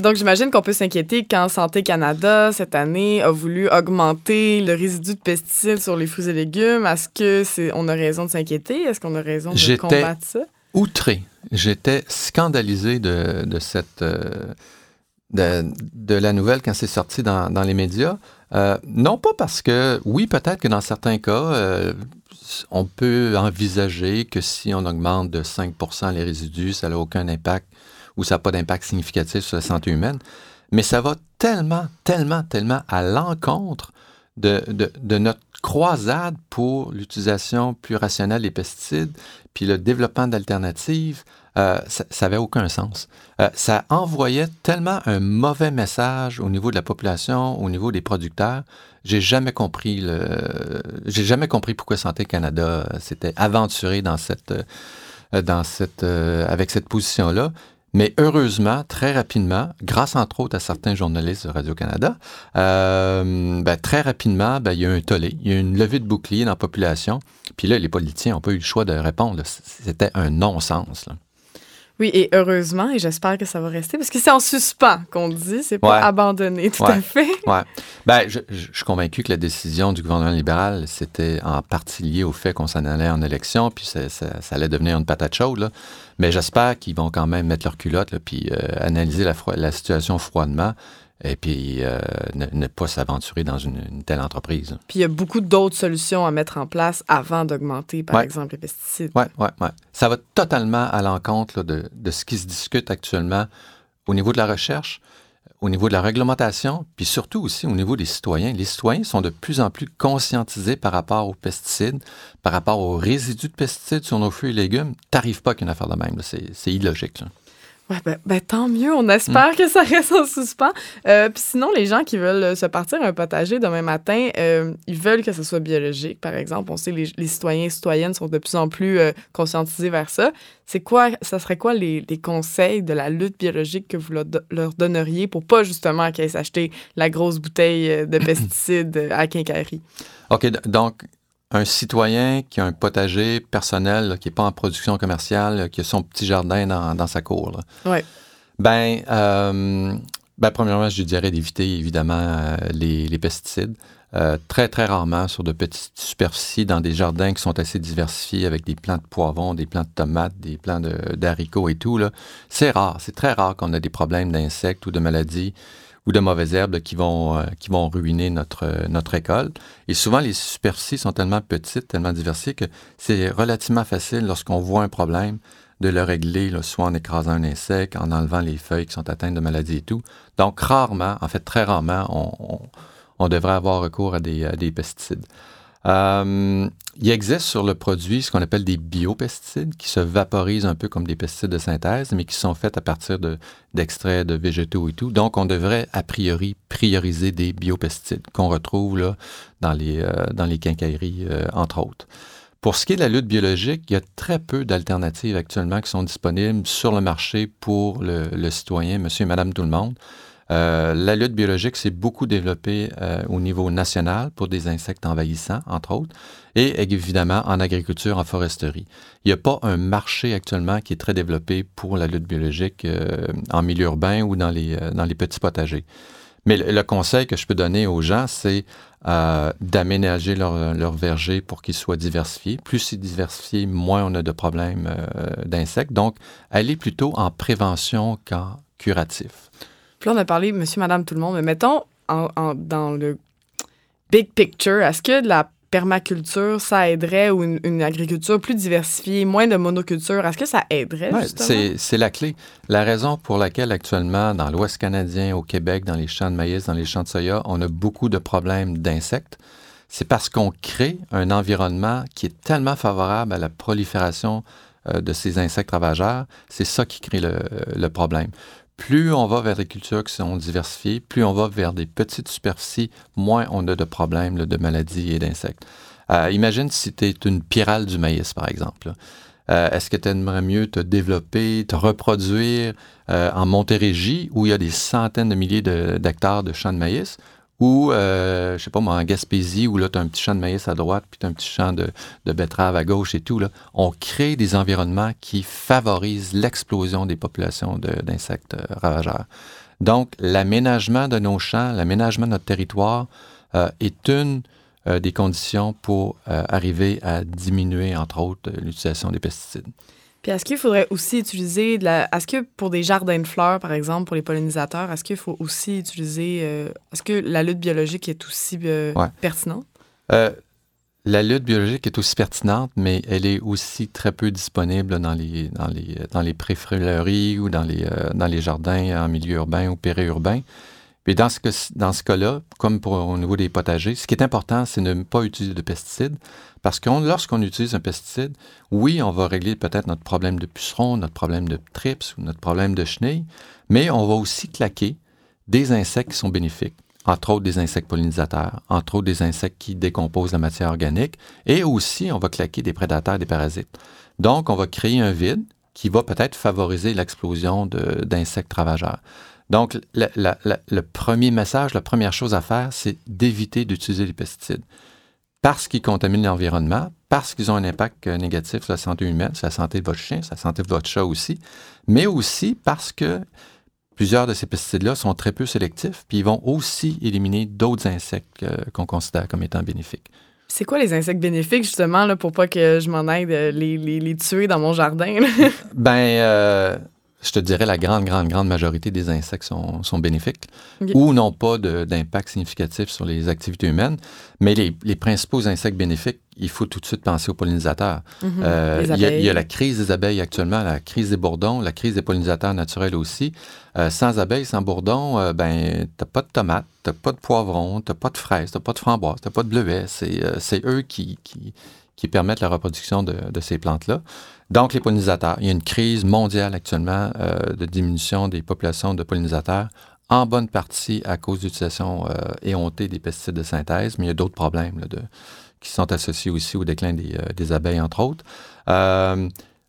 Speaker 4: Donc, j'imagine qu'on peut s'inquiéter quand Santé Canada, cette année, a voulu augmenter le résidu de pesticides sur les fruits et légumes. Est-ce que c'est on a raison de s'inquiéter? Est-ce qu'on a raison de combattre ça?
Speaker 5: outré. J'étais scandalisé de, de cette euh, de, de la nouvelle quand c'est sorti dans, dans les médias. Euh, non pas parce que, oui, peut-être que dans certains cas, euh, on peut envisager que si on augmente de 5% les résidus, ça n'a aucun impact ou ça n'a pas d'impact significatif sur la santé humaine. Mais ça va tellement, tellement, tellement à l'encontre de, notre croisade pour l'utilisation plus rationnelle des pesticides, puis le développement d'alternatives, euh, ça n'avait aucun sens. Euh, ça envoyait tellement un mauvais message au niveau de la population, au niveau des producteurs. J'ai jamais compris le, j'ai jamais compris pourquoi Santé Canada s'était aventuré dans cette, euh, dans cette, avec cette position-là. Mais heureusement, très rapidement, grâce entre autres à certains journalistes de Radio-Canada, euh, ben, très rapidement, ben, il y a un tollé, il y a une levée de bouclier dans la population. Puis là, les politiciens n'ont pas eu le choix de répondre. C'était un non-sens.
Speaker 4: Oui, et heureusement, et j'espère que ça va rester, parce que c'est en suspens qu'on dit, c'est pas
Speaker 5: Ouais.
Speaker 4: abandonné tout
Speaker 5: Ouais.
Speaker 4: à fait.
Speaker 5: Ouais. Ben, je, suis convaincu que la décision du gouvernement libéral, c'était en partie lié au fait qu'on s'en allait en élection, puis ça, ça- ça allait devenir une patate chaude. là. Mais j'espère qu'ils vont quand même mettre leur culotte, là, puis euh, analyser la situation froidement, et puis euh, ne, ne pas s'aventurer dans une, une telle entreprise.
Speaker 4: Puis il y a beaucoup d'autres solutions à mettre en place avant d'augmenter, par
Speaker 5: Ouais.
Speaker 4: exemple, les pesticides.
Speaker 5: Oui, oui, oui. Ça va totalement à l'encontre de, de ce qui se discute actuellement au niveau de la recherche, au niveau de la réglementation, puis surtout aussi au niveau des citoyens. Les citoyens sont de plus en plus conscientisés par rapport aux pesticides, par rapport aux résidus de pesticides sur nos fruits et légumes. T'arrives pas qu'une affaire de même. C'est c'est illogique. là.
Speaker 4: Ouais, ben, ben, tant mieux, on espère
Speaker 5: Mm.
Speaker 4: que ça reste en suspens. Euh, Puis sinon, les gens qui veulent euh, se partir un potager demain matin, euh, ils veulent que ce soit biologique, par exemple. On sait que les, les citoyens et citoyennes sont de plus en plus euh, conscientisés vers ça. C'est quoi, ça serait quoi les, les conseils de la lutte biologique que vous leur, do- leur donneriez pour pas justement qu'ils s'acheter la grosse bouteille de pesticides à quincaillerie?
Speaker 5: OK, donc, un citoyen qui a un potager personnel, là, qui n'est pas en production commerciale, là, qui a son petit jardin dans, dans sa cour.
Speaker 4: Ouais.
Speaker 5: Ben, euh, ben, premièrement, je dirais d'éviter évidemment euh, les, les, pesticides. Euh, très, très rarement sur de petites superficies dans des jardins qui sont assez diversifiés avec des plants de poivrons, des plants de tomates, des plants d'haricots et tout. C'est rare, c'est très rare qu'on ait des problèmes d'insectes ou de maladies ou de mauvaises herbes qui, vont, euh, qui vont ruiner notre, notre récolte. Et souvent, les superficies sont tellement petites, tellement diversifiées que c'est relativement facile lorsqu'on voit un problème de le régler, soit en écrasant un insecte, en enlevant les feuilles qui sont atteintes de maladies et tout. Donc, rarement, en fait, très rarement, on, on, devrait avoir recours à des pesticides. Euh, il existe sur le produit ce qu'on appelle des biopesticides qui se vaporisent un peu comme des pesticides de synthèse, mais qui sont faits à partir d'extraits de, végétaux et tout. Donc, on devrait a priori prioriser des biopesticides qu'on retrouve là, dans, les, euh, dans les quincailleries, euh, entre autres. Pour ce qui est de la lutte biologique, il y a très peu d'alternatives actuellement qui sont disponibles sur le marché pour le citoyen, monsieur et madame tout le monde. Euh, la lutte biologique s'est beaucoup développée euh, au niveau national pour des insectes envahissants, entre autres, et évidemment en agriculture, en foresterie. Il n'y a pas un marché actuellement qui est très développé pour la lutte biologique euh, en milieu urbain ou dans les, petits potagers. Mais le, conseil que je peux donner aux gens, c'est d'aménager leur, verger pour qu'il soit diversifié. Plus c'est diversifié, moins on a de problèmes d'insectes. Donc, aller plutôt en prévention qu'en curatif.
Speaker 4: Puis là, on a parlé monsieur, madame, tout le monde, mais mettons dans le big picture, est-ce que de la permaculture, ça aiderait ou une, agriculture plus diversifiée, moins de monoculture, est-ce que ça aiderait
Speaker 5: C'est la clé. La raison pour laquelle actuellement, dans l'Ouest canadien, au Québec, dans les champs de maïs, dans les champs de soya, on a beaucoup de problèmes d'insectes, c'est parce qu'on crée un environnement qui est tellement favorable à la prolifération euh, de ces insectes ravageurs. C'est ça qui crée le, le problème plus on va vers des cultures qui sont diversifiées, plus on va vers des petites superficies, moins on a de problèmes de maladies et d'insectes. Euh, imagine si tu es une pyrale du maïs, par exemple. Euh, est-ce que tu aimerais mieux te développer, te reproduire euh, en Montérégie, où il y a des centaines de milliers d'hectares de champs de maïs, ou, euh, je sais pas moi, en Gaspésie, où là, tu as un petit champ de maïs à droite, puis tu as un petit champ de, betterave à gauche et tout, là, on crée des environnements qui favorisent l'explosion des populations d'insectes euh, ravageurs. Donc, l'aménagement de nos champs, l'aménagement de notre territoire euh, est une euh, des conditions pour arriver à diminuer, entre autres, l'utilisation des pesticides.
Speaker 4: Puis est-ce qu'il faudrait aussi utiliser de la. Est-ce que pour des jardins de fleurs, par exemple, pour les pollinisateurs, est-ce qu'il faut aussi utiliser. Euh, est-ce que la lutte biologique est aussi euh, pertinente?
Speaker 5: Euh, la lutte biologique est aussi pertinente, mais elle est aussi très peu disponible dans les, dans les, dans les ou dans les, dans les jardins en milieu urbain ou périurbain. Et dans ce, dans ce cas-là, comme pour, au niveau des potagers, ce qui est important, c'est de ne pas utiliser de pesticides. Parce que lorsqu'on utilise un pesticide, oui, on va régler peut-être notre problème de puceron, notre problème de trips ou notre problème de chenilles, mais on va aussi claquer des insectes qui sont bénéfiques, entre autres des insectes pollinisateurs, entre autres des insectes qui décomposent la matière organique, et aussi on va claquer des prédateurs, des parasites. Donc, on va créer un vide qui va peut-être favoriser l'explosion d'insectes ravageurs. Donc, le premier message, la première chose à faire, c'est d'éviter d'utiliser les pesticides parce qu'ils contaminent l'environnement, parce qu'ils ont un impact euh, négatif sur la santé humaine, sur la santé de votre chien, sur la santé de votre chat aussi, mais aussi parce que plusieurs de ces pesticides-là sont très peu sélectifs, puis ils vont aussi éliminer d'autres insectes euh, qu'on considère comme étant bénéfiques.
Speaker 4: C'est quoi les insectes bénéfiques, justement, là, pour pas que je m'en aide les, les, les, tuer dans mon jardin?
Speaker 5: ben, euh, je te dirais la grande, grande, grande majorité des insectes sont, sont bénéfiques ou n'ont pas d'impact significatif sur les activités humaines. Mais les, les, principaux insectes bénéfiques, il faut tout de suite penser aux pollinisateurs.
Speaker 4: Mhm. Euh, il,
Speaker 5: y a, la crise des abeilles actuellement, la crise des bourdons, la crise des pollinisateurs naturels aussi. Euh, sans abeilles, sans bourdons, euh, ben, t'as pas de tomates, t'as pas de poivrons, t'as pas de fraises, t'as pas de framboises, t'as pas de bleuets. C'est eux qui, qui, qui, permettent la reproduction de, de ces plantes-là. Donc, les pollinisateurs. Il y a une crise mondiale actuellement euh, de diminution des populations de pollinisateurs, en bonne partie à cause de l'utilisation euh, éhontée des pesticides de synthèse, mais il y a d'autres problèmes qui sont associés aussi au déclin des, euh, abeilles, entre autres.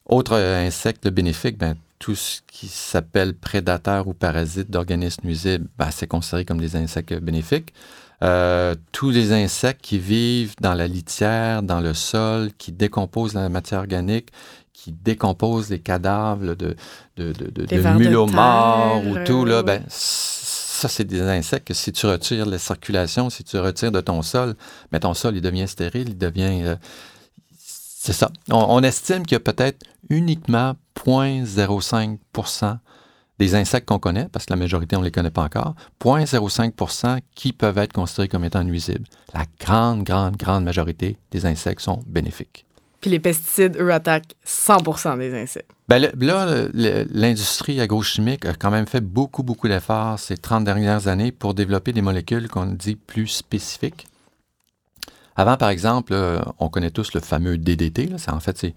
Speaker 5: autre insecte bénéfique, ben, tout ce qui s'appelle prédateurs ou parasites d'organismes nuisibles, ben, c'est considéré comme des insectes bénéfiques. Tous les insectes qui vivent dans la litière, dans le sol, qui décomposent la matière organique, qui décomposent les cadavres de, de, de, de,
Speaker 4: Des
Speaker 5: de
Speaker 4: vers de
Speaker 5: mulots morts ou tout, là, ben, ça, c'est des insectes que si tu retires la circulation, si tu retires de ton sol, ben, ton sol, il devient stérile, il devient... euh, c'est ça. On, on estime qu'il y a peut-être uniquement 0,05 des insectes qu'on connaît, parce que la majorité, on ne les connaît pas encore, 0,05 qui peuvent être considérés comme étant nuisibles. La grande, grande, grande majorité des insectes sont bénéfiques.
Speaker 4: Les pesticides, eux, attaquent 100% des insectes.
Speaker 5: Le- là, l'industrie agrochimique a quand même fait beaucoup, beaucoup d'efforts ces 30 dernières années pour développer des molécules qu'on dit plus spécifiques. Avant, par exemple, on connaît tous le fameux DDT. là. C'est- en fait, c'est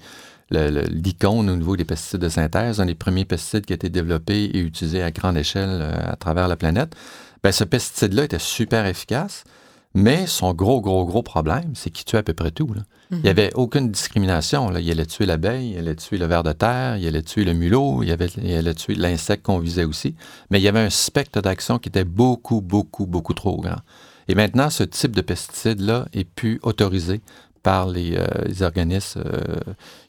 Speaker 5: l'icône au niveau des pesticides de synthèse, un des premiers pesticides qui a été développé et utilisé à grande échelle euh, à travers la planète. Ben, ce pesticide-là était super efficace, mais son gros, gros, gros problème, c'est qu'il tue à peu près tout. là. Il n'y avait aucune discrimination. Là. Il allait tuer l'abeille, il allait tuer le ver de terre, il allait tuer le mulot, il, avait, il allait tuer l'insecte qu'on visait aussi. Mais il y avait un spectre d'action qui était beaucoup, beaucoup, beaucoup trop grand. Et maintenant, ce type de pesticide-là est plus autorisé par les, euh, les organismes euh,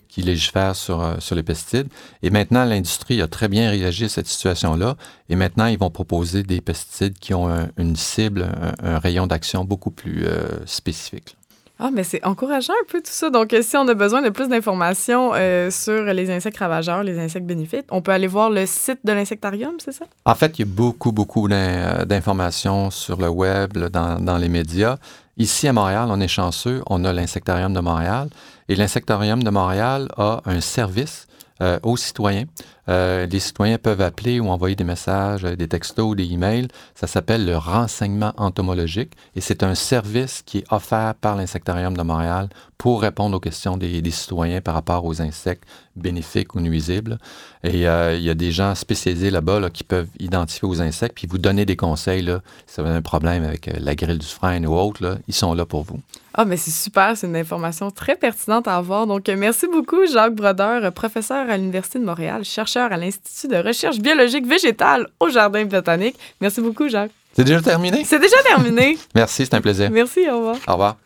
Speaker 5: qui légifèrent sur, euh, sur les pesticides. Et maintenant, l'industrie a très bien réagi à cette situation-là. Et maintenant, ils vont proposer des pesticides qui ont un- une cible, un, un rayon d'action beaucoup plus spécifique.
Speaker 4: Ah, mais c'est encourageant un peu tout ça. Donc, si on a besoin de plus d'informations euh, sur les insectes ravageurs, les insectes bénéfiques, on peut aller voir le site de l'insectarium, c'est ça?
Speaker 5: En fait, il y a beaucoup, beaucoup d'in- d'informations sur le web, là, dans, dans les médias. Ici, à Montréal, on est chanceux. On a l'Insectarium de Montréal. Et l'Insectarium de Montréal a un service euh, aux citoyens. Euh, les citoyens peuvent appeler ou envoyer des messages, euh, des textos, des emails. Ça s'appelle le renseignement entomologique et c'est un service qui est offert par l'Insectarium de Montréal pour répondre aux questions des, citoyens par rapport aux insectes bénéfiques ou nuisibles. Et euh, il y a des gens spécialisés là-bas là, qui peuvent identifier aux insectes puis vous donner des conseils. Là, si vous avez un problème avec euh, la grille du frein ou autre, là, ils sont là pour vous.
Speaker 4: Ah, mais c'est super, c'est une information très pertinente à avoir. Donc, euh, merci beaucoup, Jacques Brodeur, euh, professeur à l'Université de Montréal, chercheur à l'Institut de recherche biologique végétale au Jardin botanique. Merci beaucoup, Jacques.
Speaker 5: C'est déjà terminé?
Speaker 4: C'est déjà terminé.
Speaker 5: Merci, c'est un plaisir.
Speaker 4: merci, au revoir.
Speaker 5: Au revoir.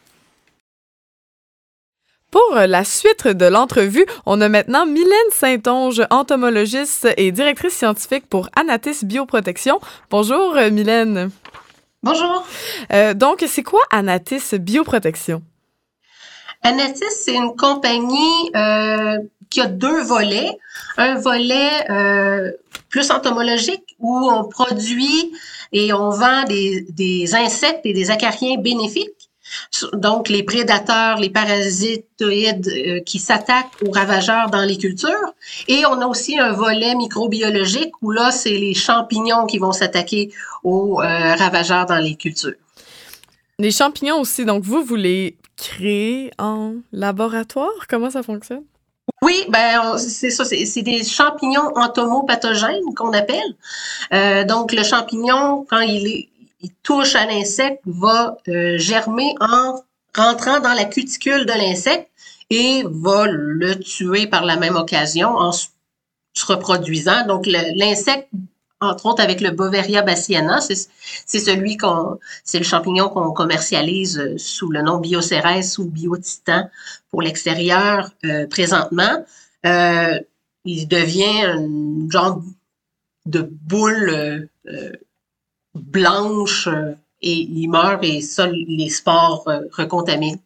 Speaker 4: Pour euh, la suite de l'entrevue, on a maintenant Mylène Saint-Onge, entomologiste et directrice scientifique pour Anatis Bioprotection. Bonjour, euh, Mylène.
Speaker 6: Bonjour.
Speaker 4: Euh, donc, c'est quoi Anatis Bioprotection?
Speaker 6: Anatis, c'est une compagnie euh, qui a deux volets. Un volet euh, plus entomologique où on produit et on vend des, insectes et des acariens bénéfiques. Donc, les prédateurs, les parasitoïdes euh, qui s'attaquent aux ravageurs dans les cultures. Et on a aussi un volet microbiologique où là, c'est les champignons qui vont s'attaquer aux euh, ravageurs dans les cultures.
Speaker 4: Les champignons aussi, donc vous, vous les créez en laboratoire? Comment ça fonctionne?
Speaker 6: Oui, ben c'est ça, c'est des champignons entomopathogènes qu'on appelle. Euh, donc le champignon, quand il, touche à l'insecte, va euh, germer en rentrant dans la cuticule de l'insecte et va le tuer par la même occasion en se reproduisant. Donc l'insecte, entre autres avec le Boveria bassiana, c'est celui qu'on, c'est le champignon qu'on commercialise euh, sous le nom Biocérès ou Biotitan pour l'extérieur euh, présentement. Euh, il devient un genre de boule euh, blanche et il meurt et ça, les spores recontaminent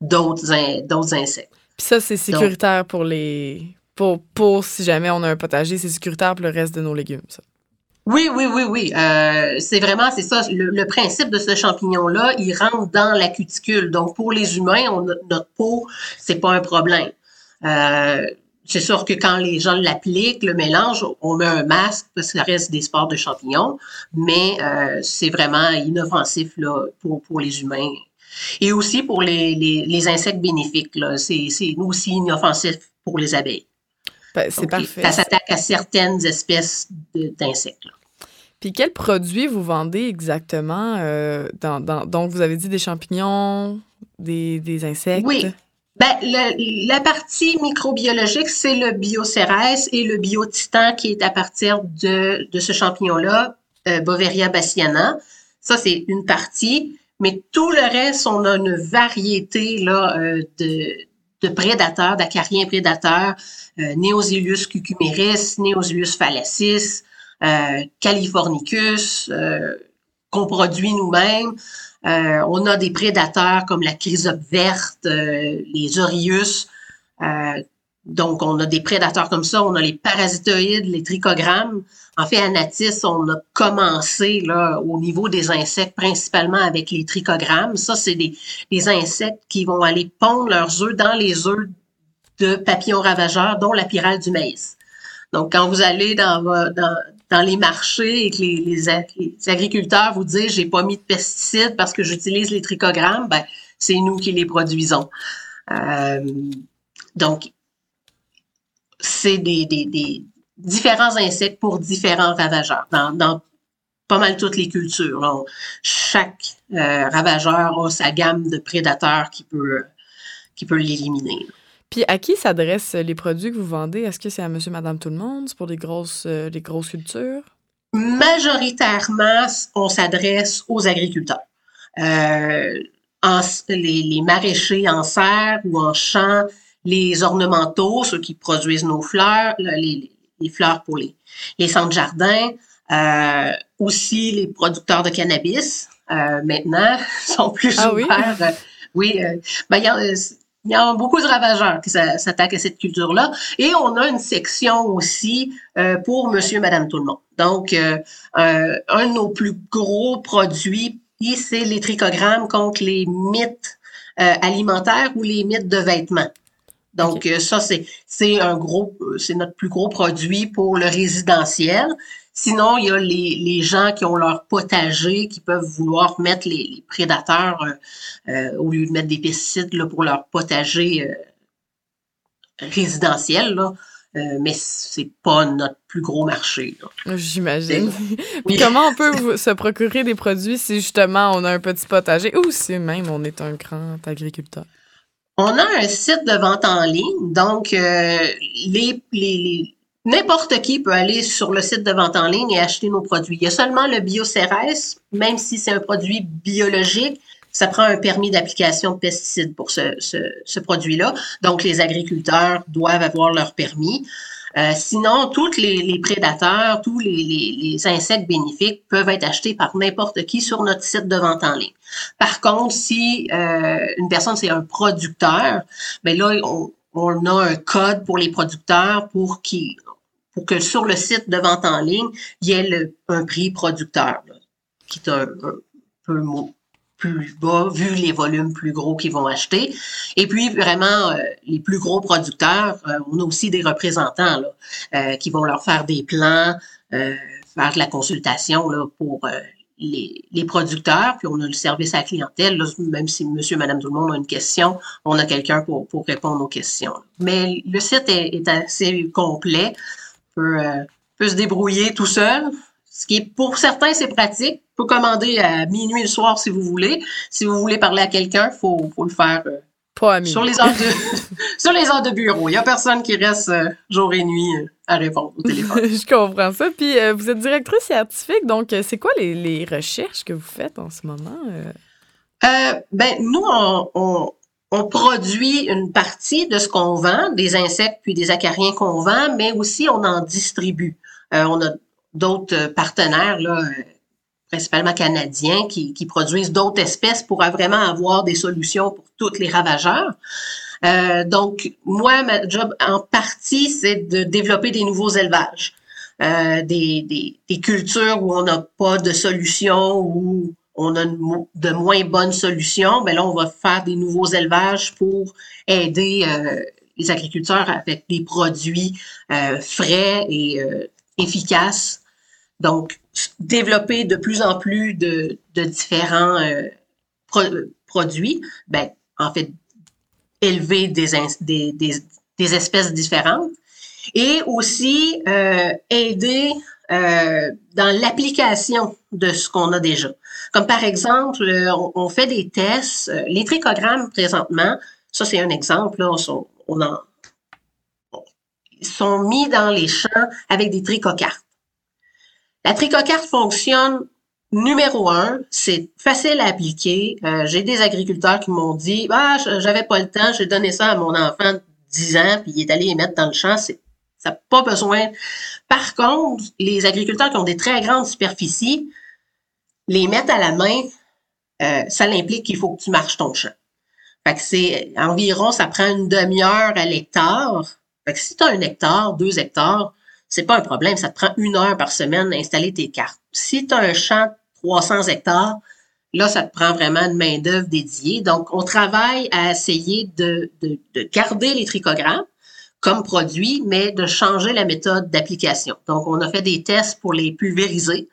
Speaker 6: d'autres in- d'autres insectes.
Speaker 4: Puis ça, c'est sécuritaire pour les... Pour, pour si jamais on a un potager, c'est sécuritaire pour le reste de nos légumes, ça.
Speaker 6: Oui, oui, oui, oui. Euh, c'est vraiment, c'est ça, le, principe de ce champignon-là, il rentre dans la cuticule. Donc, pour les humains, on, notre peau, c'est pas un problème. Euh, c'est sûr que quand les gens l'appliquent, le mélange, on met un masque parce que ça reste des spores de champignons, mais euh, c'est vraiment inoffensif là, pour, pour les humains. Et aussi pour les, les, les insectes bénéfiques. c'est aussi inoffensif pour les abeilles.
Speaker 4: Ben, c'est
Speaker 6: Donc,
Speaker 4: parfait.
Speaker 6: Ça s'attaque à certaines espèces d'insectes.
Speaker 4: Puis quels produits vous vendez exactement? euh, dans, dans- donc, vous avez dit des champignons, des, des insectes?
Speaker 6: Oui. Ben, le- la partie microbiologique, c'est le biocérès et le biotitan qui est à partir de, de ce champignon-là, euh, Boveria bassiana. Ça, c'est une partie. Mais tout le reste, on a une variété là, euh, de, de prédateurs, d'acariens prédateurs, euh, cucumeris, Neosilius phallacis, euh, Californicus, euh, qu'on produit nous-mêmes. Euh, on a des prédateurs comme la chrysope verte, euh, les Orius. Euh, donc, on a des prédateurs comme ça. On a les parasitoïdes, les trichogrammes. En fait, à Natis, on a commencé là, au niveau des insectes, principalement avec les trichogrammes. Ça, c'est des, des insectes qui vont aller pondre leurs œufs dans les œufs de papillons ravageurs, dont la pyrale du maïs. Donc, quand vous allez dans, les marchés et que les, agriculteurs vous disent j'ai pas mis de pesticides parce que j'utilise les trichogrammes, ben, c'est nous qui les produisons. Euh, donc, c'est des, différents insectes pour différents ravageurs dans, pas mal toutes les cultures. Chaque euh, ravageur a sa gamme de prédateurs qui peut, qui peut l'éliminer.
Speaker 4: Puis à qui s'adressent les produits que vous vendez? Est-ce que c'est à monsieur, madame, tout le monde? C'est pour les grosses, euh, les grosses cultures?
Speaker 6: Majoritairement, on s'adresse aux agriculteurs. Euh, en, les, les, maraîchers en serre ou en champ, les ornementaux, ceux qui produisent nos fleurs, les, les fleurs pour les, les centres jardins, euh, aussi les producteurs de cannabis, euh, maintenant, sont plus
Speaker 4: Ah
Speaker 6: ouverts.
Speaker 4: oui?
Speaker 6: oui, ben, y a, il y a beaucoup de ravageurs qui s'attaquent à cette culture-là. Et on a une section aussi euh, pour monsieur, madame, tout le monde. Donc, euh, euh, un de nos plus gros produits, c'est les trichogrammes contre les mythes alimentaires ou les mythes de vêtements. Donc, okay. ça, c'est un gros, c'est notre plus gros produit pour le résidentiel. Sinon, il y a les, les, gens qui ont leur potager, qui peuvent vouloir mettre les, les prédateurs euh, euh, au lieu de mettre des pesticides là, pour leur potager euh, résidentiel. Là. Euh, mais c'est pas notre plus gros marché.
Speaker 4: J'imagine. Oui. comment on peut se procurer des produits si justement on a un petit potager? Ou si même on est un grand agriculteur?
Speaker 6: On a un site de vente en ligne, donc euh, N'importe qui peut aller sur le site de vente en ligne et acheter nos produits. Il y a seulement le BioCRS, même si c'est un produit biologique, ça prend un permis d'application de pesticides pour ce produit-là. Donc, les agriculteurs doivent avoir leur permis. Euh, sinon, tous les, prédateurs, tous les, insectes bénéfiques peuvent être achetés par n'importe qui sur notre site de vente en ligne. Par contre, si euh, une personne, c'est un producteur, ben là, on, a un code pour les producteurs pour qu'ils pour que sur le site de vente en ligne, il y ait un prix producteur, qui est un, un, peu plus bas, vu les volumes plus gros qu'ils vont acheter. Et puis, vraiment, euh, les plus gros producteurs, euh, on a aussi des représentants là, euh, qui vont leur faire des plans, faire de la consultation là, pour les, les, producteurs, puis on a le service à la clientèle. Là, même si monsieur, madame, tout le monde a une question, on a quelqu'un pour, pour répondre aux questions. Mais le site est, est assez complet peut, euh, peut se débrouiller tout seul. Ce qui est, pour certains, c'est pratique. peut commander à minuit le soir si vous voulez. Si vous voulez parler à quelqu'un, il faut, faut, le faire euh,
Speaker 4: Pas à
Speaker 6: sur, les heures de, sur les heures de bureau. Il n'y a personne qui reste euh, jour et nuit à répondre au téléphone.
Speaker 4: Je comprends ça. Puis euh, vous êtes directrice scientifique, donc c'est quoi les, les, recherches que vous faites en ce moment?
Speaker 6: ben, nous, on, on on produit une partie de ce qu'on vend, des insectes puis des acariens qu'on vend, mais aussi on en distribue. Euh, on a d'autres partenaires, là, principalement canadiens, qui, produisent d'autres espèces pour vraiment avoir des solutions pour tous les ravageurs. Euh, donc, moi, ma job en partie, c'est de développer des nouveaux élevages, euh, des, cultures où on n'a pas de solution, où on a de moins bonnes solutions, mais là, on va faire des nouveaux élevages pour aider euh, les agriculteurs avec des produits euh, frais et euh, efficaces. Donc, développer de plus en plus de, de différents euh, pro produits, ben, en fait, élever des, des, des, espèces différentes et aussi euh, aider euh, dans l'application de ce qu'on a déjà. Comme par exemple, on, on fait des tests, les trichogrammes présentement, ça c'est un exemple, là, on, on en, ils sont mis dans les champs avec des trichocartes. La trichocarte fonctionne numéro un, c'est facile à appliquer. Euh, j'ai des agriculteurs qui m'ont dit, ah, j'avais pas le temps, j'ai donné ça à mon enfant de 10 ans, puis il est allé les mettre dans le champ. C'est, ça n'a pas besoin. Par contre, les agriculteurs qui ont des très grandes superficies, les mettre à la main, euh, ça implique qu'il faut que tu marches ton champ. Fait que c'est environ, ça prend une demi-heure à l'hectare. Fait si tu as un hectare, deux hectares, c'est pas un problème. Ça te prend une heure par semaine d'installer tes cartes. Si tu as un champ de 300 hectares, là, ça te prend vraiment une main-d'œuvre dédiée. Donc, on travaille à essayer de, de, de garder les trichogrammes comme produit, mais de changer la méthode d'application. Donc, on a fait des tests pour les pulvériser,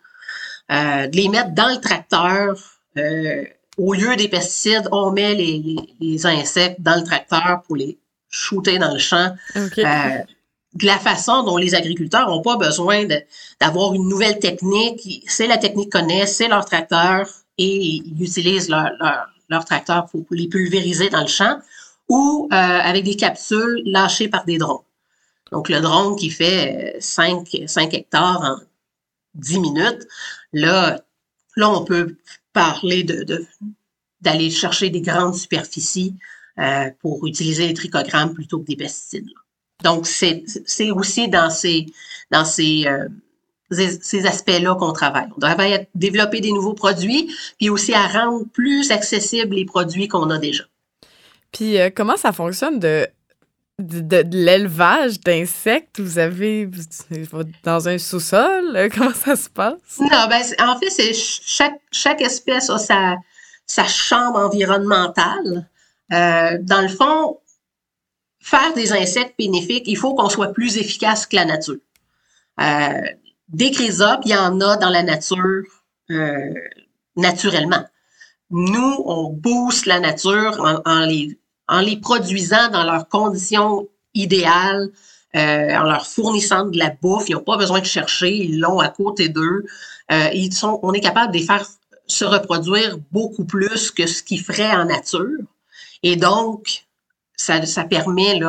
Speaker 6: euh, de les mettre dans le tracteur. Euh, au lieu des pesticides, on met les, les, insectes dans le tracteur pour les shooter dans le champ. Euh, de la façon dont les agriculteurs n'ont pas besoin d'avoir une nouvelle technique. C'est la technique qu'on connaissent, c'est leur tracteur et ils utilisent leur tracteur pour, les pulvériser dans le champ ou euh, avec des capsules lâchées par des drones. Donc, le drone qui fait 5, euh, 5 hectares en 10 minutes, là, là on peut parler de, d'aller chercher des grandes superficies euh, pour utiliser les trichogrammes plutôt que des pesticides. Donc, c'est, aussi dans ces, dans ces, euh, ces aspects-là qu'on travaille. On travaille à développer des nouveaux produits, puis aussi à rendre plus accessibles les produits qu'on a déjà.
Speaker 4: Puis, euh, comment ça fonctionne de de, l'élevage d'insectes, vous avez dans un sous-sol? Comment ça se passe?
Speaker 6: Non, ben, en fait, c'est chaque, chaque espèce a sa, sa chambre environnementale. Euh, dans le fond, faire des insectes bénéfiques, il faut qu'on soit plus efficace que la nature. Euh, des chrysopes, il y en a dans la nature euh, naturellement. Nous, on booste la nature en, les en les produisant dans leurs conditions idéales, euh, en leur fournissant de la bouffe. Ils n'ont pas besoin de chercher, ils l'ont à côté d'eux. Euh, ils sont, on est capable de les faire se reproduire beaucoup plus que ce qu'ils feraient en nature. Et donc, ça, permet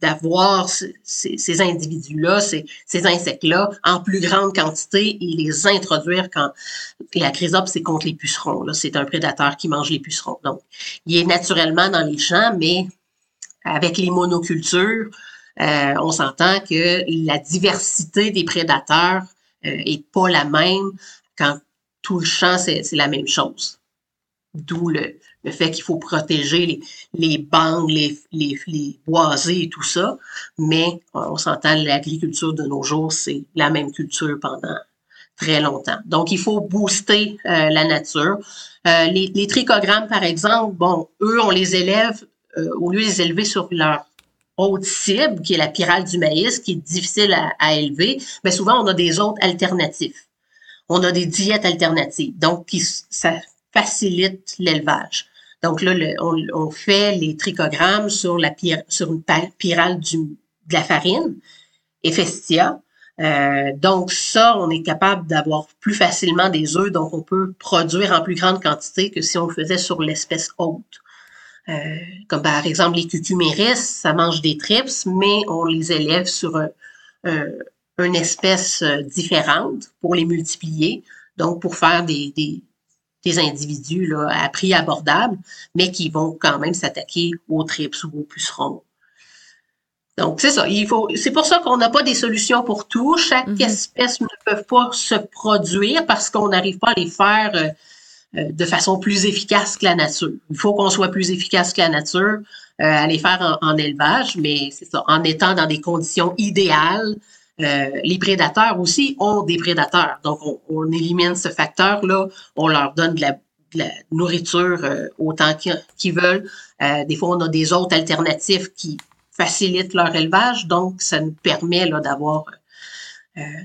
Speaker 6: d'avoir ces, individus-là, ces, ces insectes-là en plus grande quantité et les introduire quand la chrysope, c'est contre les pucerons. C'est un prédateur qui mange les pucerons. Donc, il est naturellement dans les champs, mais avec les monocultures, euh, on s'entend que la diversité des prédateurs euh, est pas la même quand tout le champ, c'est la même chose. D'où le, le fait qu'il faut protéger les, les les, les, boisés et tout ça. Mais on s'entend, l'agriculture de nos jours, c'est la même culture pendant très longtemps. Donc, il faut booster euh, la nature. Euh, les, les, trichogrammes, par exemple, bon, eux, on les élève, euh, au lieu de les élever sur leur haute cible, qui est la pyrale du maïs, qui est difficile à, à élever, mais souvent, on a des autres alternatifs. On a des diètes alternatives. Donc, qui, ça facilite l'élevage. Donc là, on, fait les trichogrammes sur, la, sur une pyrale du, de la farine, Ephistia. Euh, donc ça, on est capable d'avoir plus facilement des œufs, donc on peut produire en plus grande quantité que si on le faisait sur l'espèce haute. Euh, comme par exemple les cucuméris, ça mange des trips, mais on les élève sur une espèce euh, différente pour les multiplier, donc pour faire des individus là, à prix abordable, mais qui vont quand même s'attaquer aux trips ou aux pucerons. Donc, c'est ça. Il faut, c'est pour ça qu'on n'a pas des solutions pour tout. Chaque mm-hmm. espèce ne peut pas se produire parce qu'on n'arrive pas à les faire euh, euh, de façon plus efficace que la nature. Il faut qu'on soit plus efficace que la nature euh, à les faire en, en élevage, mais c'est ça, en étant dans des conditions idéales, euh, les prédateurs aussi ont des prédateurs. Donc, on, élimine ce facteur-là. On leur donne de la, nourriture euh, autant qu'ils veulent. Euh, des fois, on a des autres alternatives qui facilitent leur élevage. Donc, ça nous permet d'avoir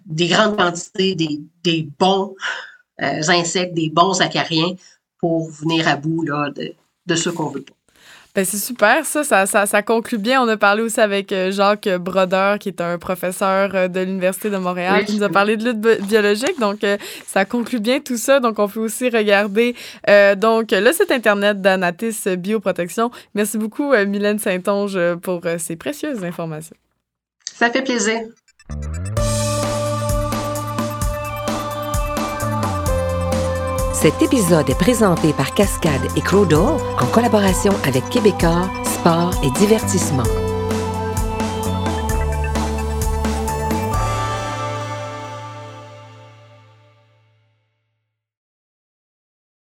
Speaker 6: des grandes quantités, des, bons insectes, des bons acariens pour venir à bout de, de ce qu'on veut pas.
Speaker 4: Ben, c'est super, ça, ça, ça, ça, conclut bien. On a parlé aussi avec euh, Jacques Brodeur, qui est un professeur euh, de l'Université de Montréal, qui nous a parlé de lutte biologique. Donc, euh, ça conclut bien tout ça. Donc, on peut aussi regarder donc le site Internet d'Anatis Bioprotection. Merci beaucoup, Mylène Saint-Onge, pour ces précieuses informations.
Speaker 6: Ça fait plaisir.
Speaker 1: Cet épisode est présenté par Cascade et Crodo en collaboration avec Québecor, Sport et Divertissement.